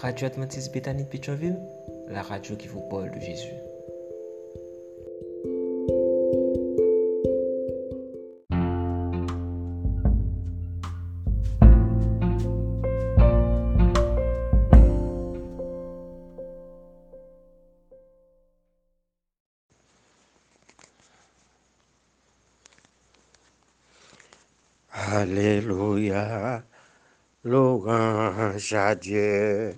Radio Adventiste Bethany de Pétionville, la radio qui vous parle de Jésus. Alléluia, louange à Dieu.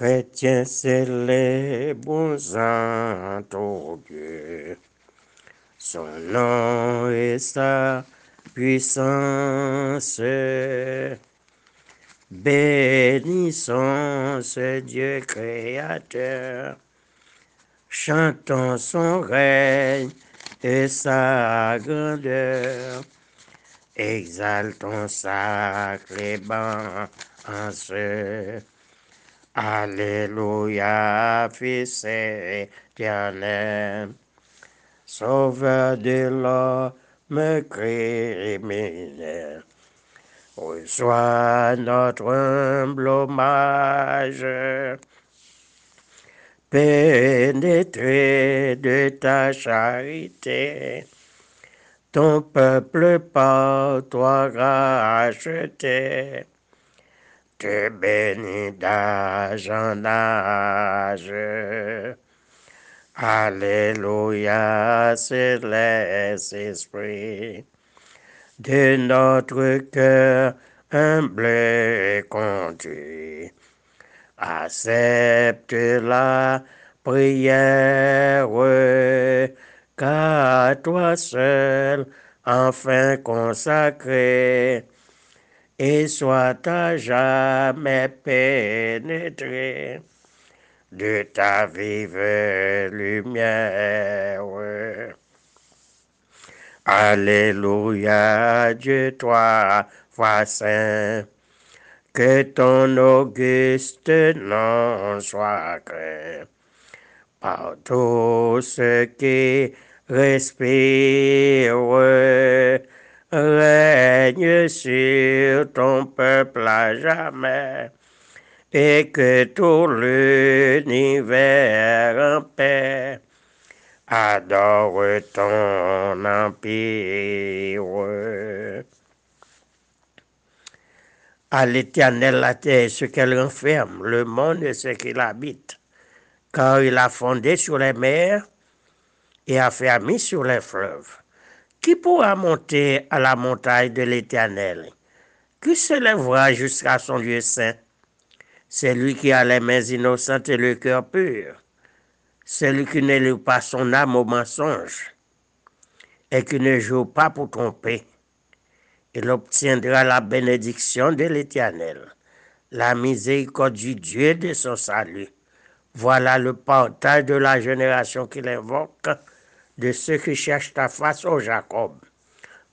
Chrétien célèbre saint au Dieu. Son nom et sa puissance. Bénissons ce Dieu créateur. Chantons son règne et sa grandeur. Exaltons sa clémence. Alléluia, Fils éternel, Sauveur de l'homme criminel. Reçois notre humble hommage, pénétré de ta charité. Ton peuple par toi racheté, te bénit d'âge en âge. Alléluia, céleste esprit, de notre cœur humble conduit. Accepte la prière qu'à toi seul, enfin consacré, et soit à jamais pénétré de ta vive lumière. Alléluia, Dieu, toi, foi saint, que ton auguste nom soit craint par tous ceux qui respire, règne sur ton peuple à jamais, et que tout l'univers en paix adore ton empire. À l'éternel la terre, ce qu'elle renferme, le monde et ce qu'il habite, car il a fondé sur les mers et a fermé sur les fleuves. Qui pourra monter à la montagne de l'Éternel? Qui se lèvera jusqu'à son lieu saint? C'est lui qui a les mains innocentes et le cœur pur. Celui qui ne loue pas son âme au mensonge et qui ne joue pas pour tromper. Il obtiendra la bénédiction de l'Éternel, la miséricorde du Dieu de son salut. Voilà le portail de la génération qu'il invoque de ceux qui cherchent ta face, ô Jacob.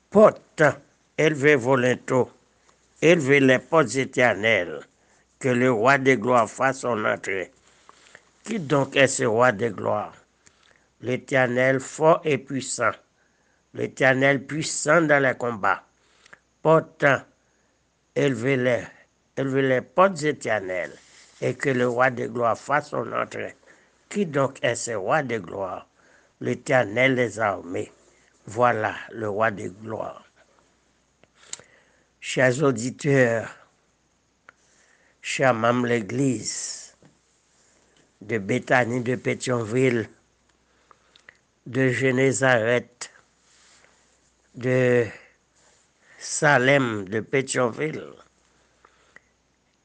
Porte, élevez vos linteaux, élevez les portes éternelles, que le roi des gloires fasse son entrée. Qui donc est ce roi des gloires? L'éternel fort et puissant, l'éternel puissant dans les combats. Porte, élevez les, élevez les portes éternelles, et que le roi des gloires fasse son entrée. Qui donc est ce roi des gloires? L'éternel des armées. Voilà le roi des gloires. Chers auditeurs, chers membres de l'Église de Béthanie de Pétionville, de Génézareth, de Salem de Pétionville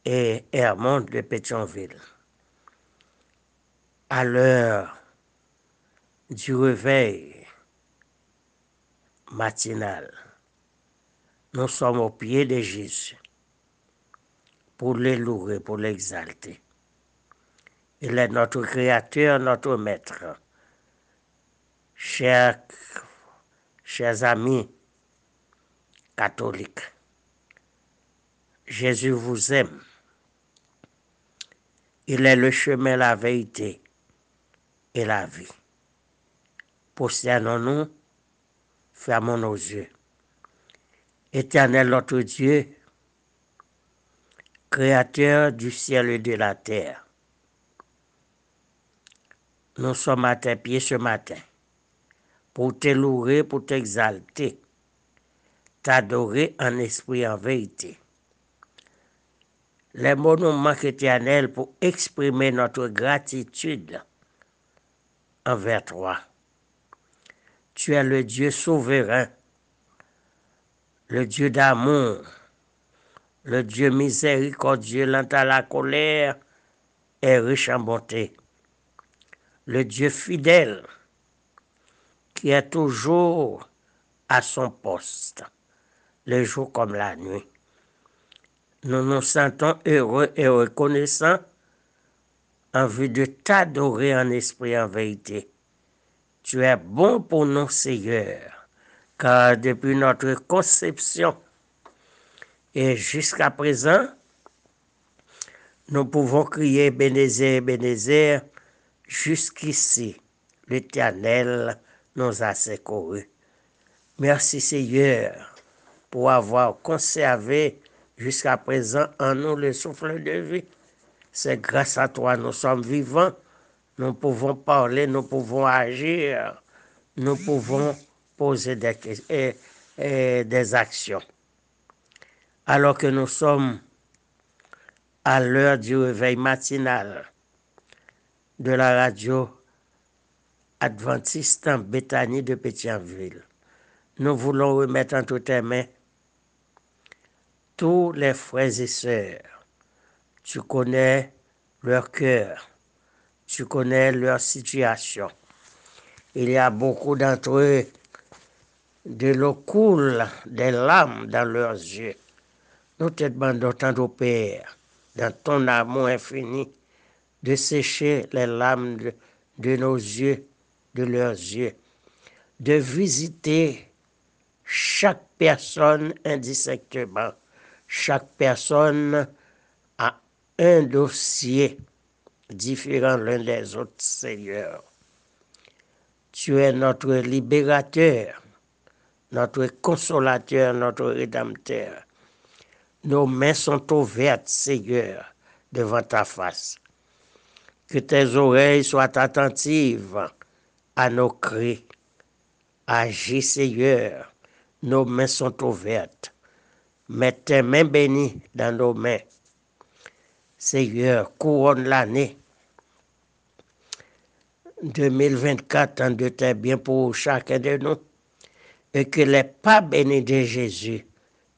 et Hermont de Pétionville. À l'heure du réveil matinal, nous sommes au pied de Jésus pour le louer, pour l'exalter. Il est notre Créateur, notre Maître. Chers, chers amis catholiques, Jésus vous aime. Il est le chemin, la vérité et la vie. Prosternons-nous, fermons nos yeux. Éternel notre Dieu, Créateur du ciel et de la terre, nous sommes à tes pieds ce matin pour te louer, pour t'exalter, t'adorer en esprit en vérité. Les mots nous manquent éternels pour exprimer notre gratitude envers toi. Tu es le Dieu souverain, le Dieu d'amour, le Dieu miséricordieux, lent à la colère et riche en bonté. Le Dieu fidèle qui est toujours à son poste, le jour comme la nuit. Nous nous sentons heureux et reconnaissants en vue de t'adorer en esprit en vérité. Tu es bon pour nous, Seigneur, car depuis notre conception et jusqu'à présent, nous pouvons crier Bénézer, Bénézer, jusqu'ici, l'Éternel nous a secourus. Merci Seigneur pour avoir conservé jusqu'à présent en nous le souffle de vie. C'est grâce à toi nous sommes vivants, nous pouvons parler, nous pouvons agir, nous pouvons poser des, et, et des actions. Alors que nous sommes à l'heure du réveil matinal de la radio adventiste en Béthanie de Pétienville. Nous voulons remettre entre tes mains tous les frères et sœurs. Tu connais leur cœur, tu connais leur situation. Il y a beaucoup d'entre eux, de l'eau coule, des larmes dans leurs yeux. Nous te demandons au Père, dans ton amour infini, de sécher les larmes de, de nos yeux, de leurs yeux, de visiter chaque personne indistinctement. Chaque personne a un dossier différent l'un des autres, Seigneur. Tu es notre libérateur, notre consolateur, notre rédempteur. Nos mains sont ouvertes, Seigneur, devant ta face. Que tes oreilles soient attentives à nos cris. Agis, Seigneur. Nos mains sont ouvertes. Mets tes mains bénies dans nos mains. Seigneur, couronne l'année 2024 en de tes biens pour chacun de nous. Et que les pas bénis de Jésus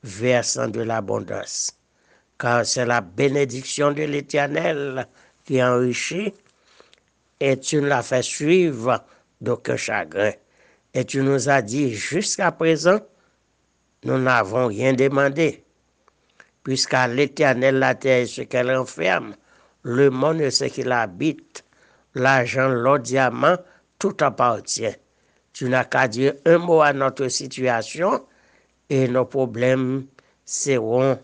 versent de l'abondance. Car c'est la bénédiction de l'Éternel qui enrichit et tu nous l'as fait suivre d'aucun chagrin. Et tu nous as dit jusqu'à présent, nous n'avons rien demandé, puisqu'à l'éternel la terre est ce qu'elle renferme, le monde est ce qu'il habite, l'argent, l'or, diamant, tout appartient. Tu n'as qu'à dire un mot à notre situation et nos problèmes seront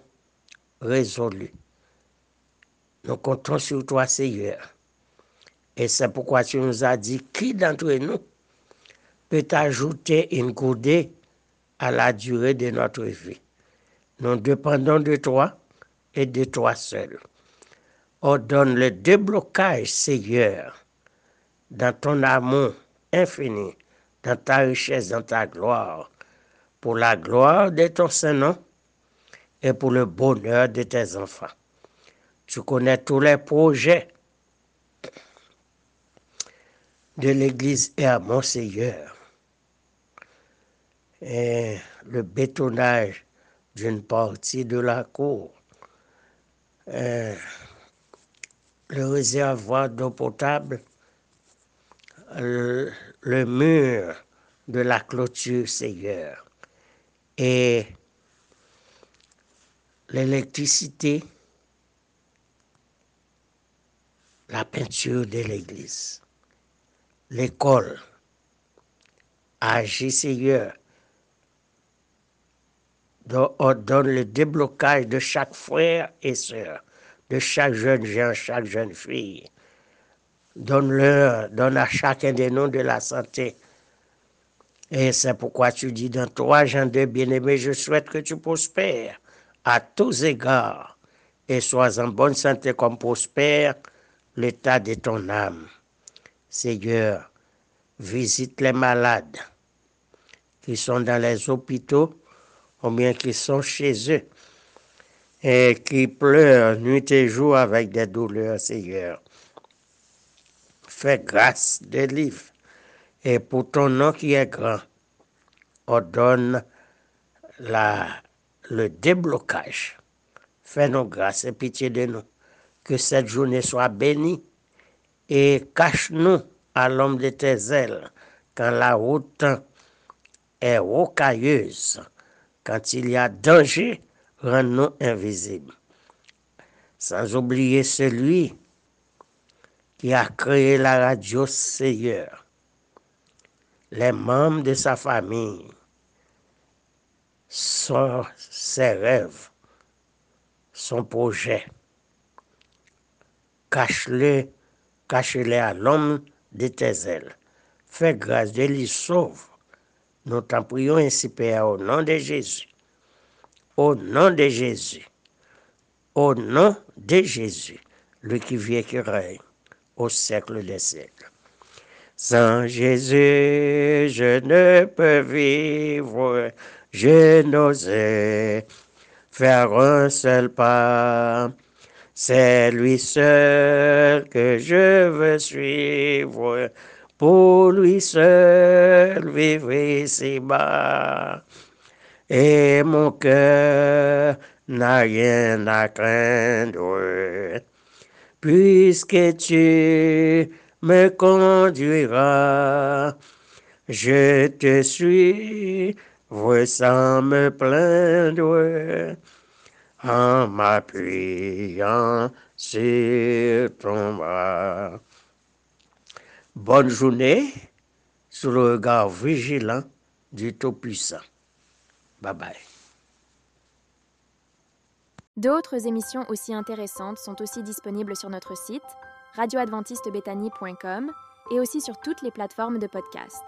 résolus. Nous comptons sur toi, Seigneur. Et c'est pourquoi tu nous as dit qui d'entre nous peut ajouter une coudée à la durée de notre vie? Nous dépendons de toi et de toi seul. Ordonne le déblocage, Seigneur, dans ton amour infini, dans ta richesse, dans ta gloire, pour la gloire de ton Saint-Nom et pour le bonheur de tes enfants. Tu connais tous les projets de l'Église et à mon Seigneur. Le bétonnage d'une partie de la cour, le réservoir d'eau potable, le, mur de la clôture, Seigneur, et l'électricité, la peinture de l'église l'école. Agis, Seigneur. Ordonne le déblocage de chaque frère et sœur, de chaque jeune gens, chaque jeune fille. Donne-leur, donne à chacun des noms de la santé. Et c'est pourquoi tu dis dans toi, Jean de bien-aimé, je souhaite que tu prospères à tous égards et sois en bonne santé comme prospère l'état de ton âme. Seigneur, visite les malades qui sont dans les hôpitaux ou bien qui sont chez eux et qui pleurent nuit et jour avec des douleurs, Seigneur. Fais grâce, délivre. Et pour ton nom qui est grand, ordonne le déblocage. Fais-nous grâce et pitié de nous. Que cette journée soit bénie et cache-nous à l'homme de tes ailes quand la route est rocailleuse, quand il y a danger, rends-nous invisibles. Sans oublier celui qui a créé la radio Seigneur, les membres de sa famille, son, ses rêves, son projet. Cache-les, cache-les à l'homme de tes ailes. Fais grâce de lui, sauve. Nous t'en prions ainsi, Père, au nom de Jésus. Au nom de Jésus. Au nom de Jésus, lui qui vient qui règne au siècle des siècles. Sans Jésus, je ne peux vivre, je n'osais faire un seul pas. C'est lui seul que je veux suivre, pour lui seul vivre ici-bas. Et mon cœur n'a rien à craindre, puisque tu me conduiras. Je te suis sans me plaindre en m'appuyant sur ton bras. Bonne journée sous le regard vigilant du Tout-Puissant. Bye bye. D'autres émissions aussi intéressantes sont aussi disponibles sur notre site radioadventistebethany.com et aussi sur toutes les plateformes de podcast.